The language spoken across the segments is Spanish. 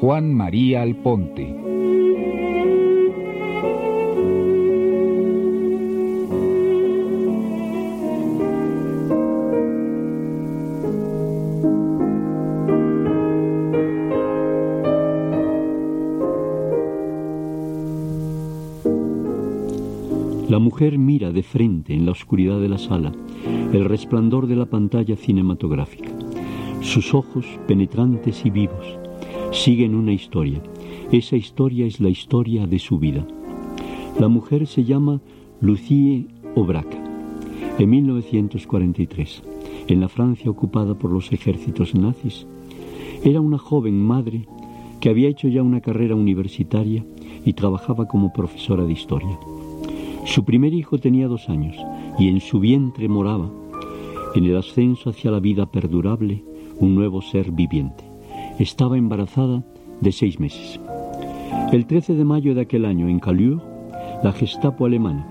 Juan María Alponte. La mujer mira de frente en la oscuridad de la sala el resplandor de la pantalla cinematográfica. Sus ojos, penetrantes y vivos, siguen una historia. Esa historia es la historia de su vida. La mujer se llama Lucie Aubrac. En 1943, en la Francia ocupada por los ejércitos nazis, era una joven madre que había hecho ya una carrera universitaria y trabajaba como profesora de historia. Su primer hijo tenía dos años y en su vientre moraba, en el ascenso hacia la vida perdurable, un nuevo ser viviente. Estaba embarazada de seis meses. El 13 de mayo de aquel año, en Callur, la Gestapo alemana,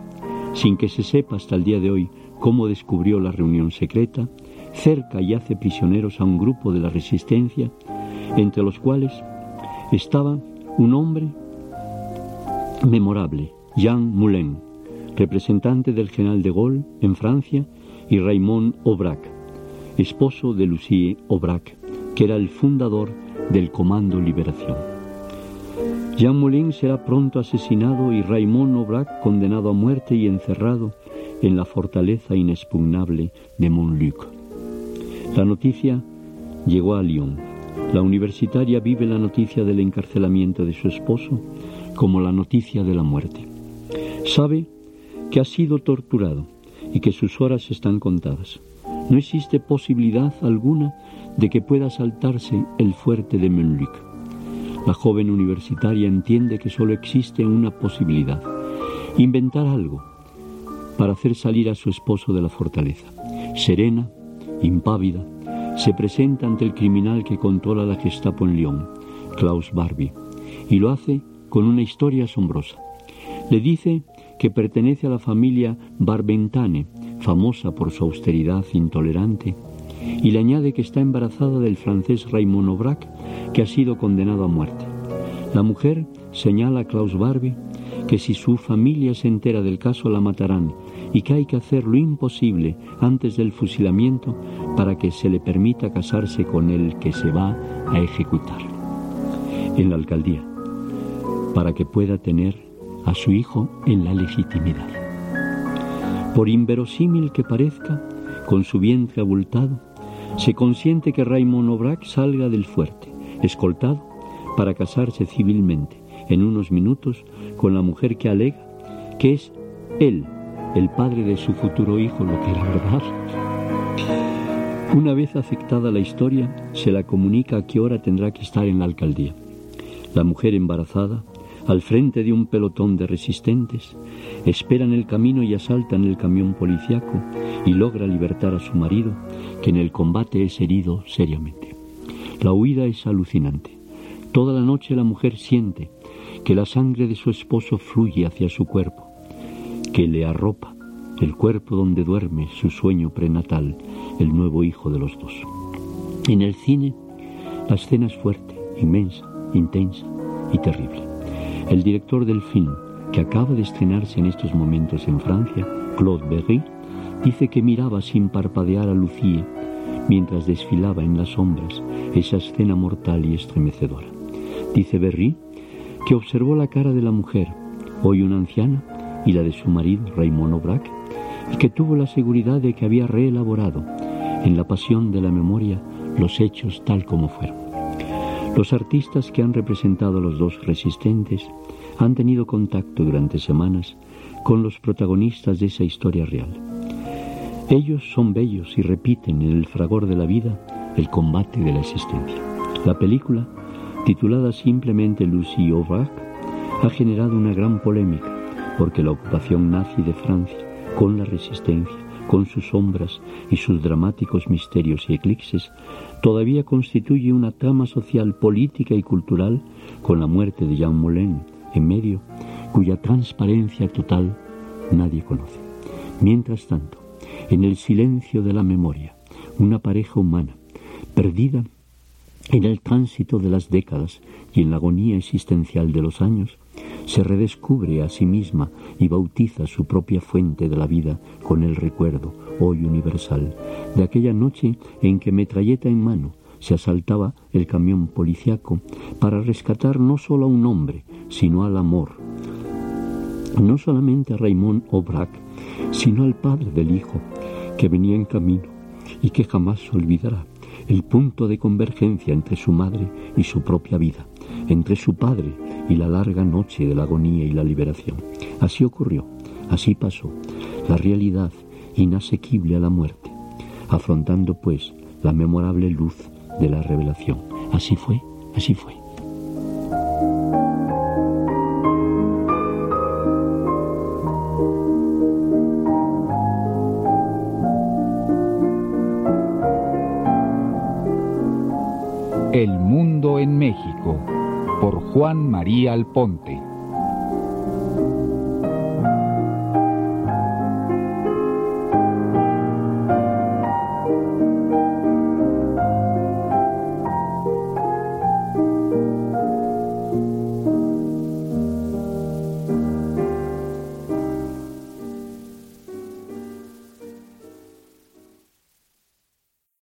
sin que se sepa hasta el día de hoy cómo descubrió la reunión secreta, cerca y hace prisioneros a un grupo de la resistencia, entre los cuales estaba un hombre memorable, Jean Moulin, representante del general de Gaulle en Francia, y Raymond Aubrac, esposo de Lucie Aubrac, que era el fundador del Comando Liberación. Jean Moulin será pronto asesinado y Raymond Aubrac condenado a muerte y encerrado en la fortaleza inexpugnable de Montluc. La noticia llegó a Lyon. La universitaria vive la noticia del encarcelamiento de su esposo como la noticia de la muerte. Sabe que ha sido torturado y que sus horas están contadas. No existe posibilidad alguna de que pueda saltarse el fuerte de Menluc. La joven universitaria entiende que solo existe una posibilidad, inventar algo para hacer salir a su esposo de la fortaleza. Serena, impávida, se presenta ante el criminal que controla la Gestapo en Lyon, Klaus Barbie, y lo hace con una historia asombrosa. Le dice que pertenece a la familia Barbentane, famosa por su austeridad intolerante, y le añade que está embarazada del francés Raymond Aubrac, que ha sido condenado a muerte. La mujer señala a Klaus Barbie que si su familia se entera del caso la matarán y que hay que hacer lo imposible antes del fusilamiento para que se le permita casarse con el que se va a ejecutar en la alcaldía, para que pueda tener a su hijo en la legitimidad. Por inverosímil que parezca, con su vientre abultado, se consiente que Raymond Aubrac salga del fuerte, escoltado, para casarse civilmente en unos minutos con la mujer que alega que es él, el padre de su futuro hijo, lo que era verdad. Una vez aceptada la historia, se la comunica a qué hora tendrá que estar en la alcaldía. La mujer embarazada al frente de un pelotón de resistentes, esperan el camino y asaltan el camión policiaco y logra libertar a su marido, que en el combate es herido seriamente. La huida es alucinante. Toda la noche la mujer siente que la sangre de su esposo fluye hacia su cuerpo, que le arropa el cuerpo donde duerme su sueño prenatal, el nuevo hijo de los dos. En el cine, la escena es fuerte, inmensa, intensa y terrible. El director del film, que acaba de estrenarse en estos momentos en Francia, Claude Berry, dice que miraba sin parpadear a Lucie mientras desfilaba en las sombras esa escena mortal y estremecedora. Dice Berry que observó la cara de la mujer, hoy una anciana, y la de su marido, Raymond Aubrac, y que tuvo la seguridad de que había reelaborado en la pasión de la memoria los hechos tal como fueron. Los artistas que han representado a los dos resistentes han tenido contacto durante semanas con los protagonistas de esa historia real. Ellos son bellos y repiten en el fragor de la vida el combate de la existencia. La película, titulada simplemente Lucie Aubrac, ha generado una gran polémica porque la ocupación nazi de Francia, con la resistencia, con sus sombras y sus dramáticos misterios y eclipses, todavía constituye una trama social, política y cultural con la muerte de Jean Moulin en medio, cuya transparencia total nadie conoce. Mientras tanto, en el silencio de la memoria, una pareja humana, perdida En el tránsito de las décadas y en la agonía existencial de los años, se redescubre a sí misma y bautiza su propia fuente de la vida con el recuerdo, hoy universal, de aquella noche en que metralleta en mano se asaltaba el camión policiaco para rescatar no solo a un hombre, sino al amor. No solamente a Raymond Aubrac, sino al padre del hijo, que venía en camino y que jamás olvidará el punto de convergencia entre su madre y su propia vida, entre su padre y la larga noche de la agonía y la liberación. Así ocurrió, así pasó, la realidad inasequible a la muerte, afrontando pues la memorable luz de la revelación. Así fue, así fue. El Mundo en México por Juan María Alponte.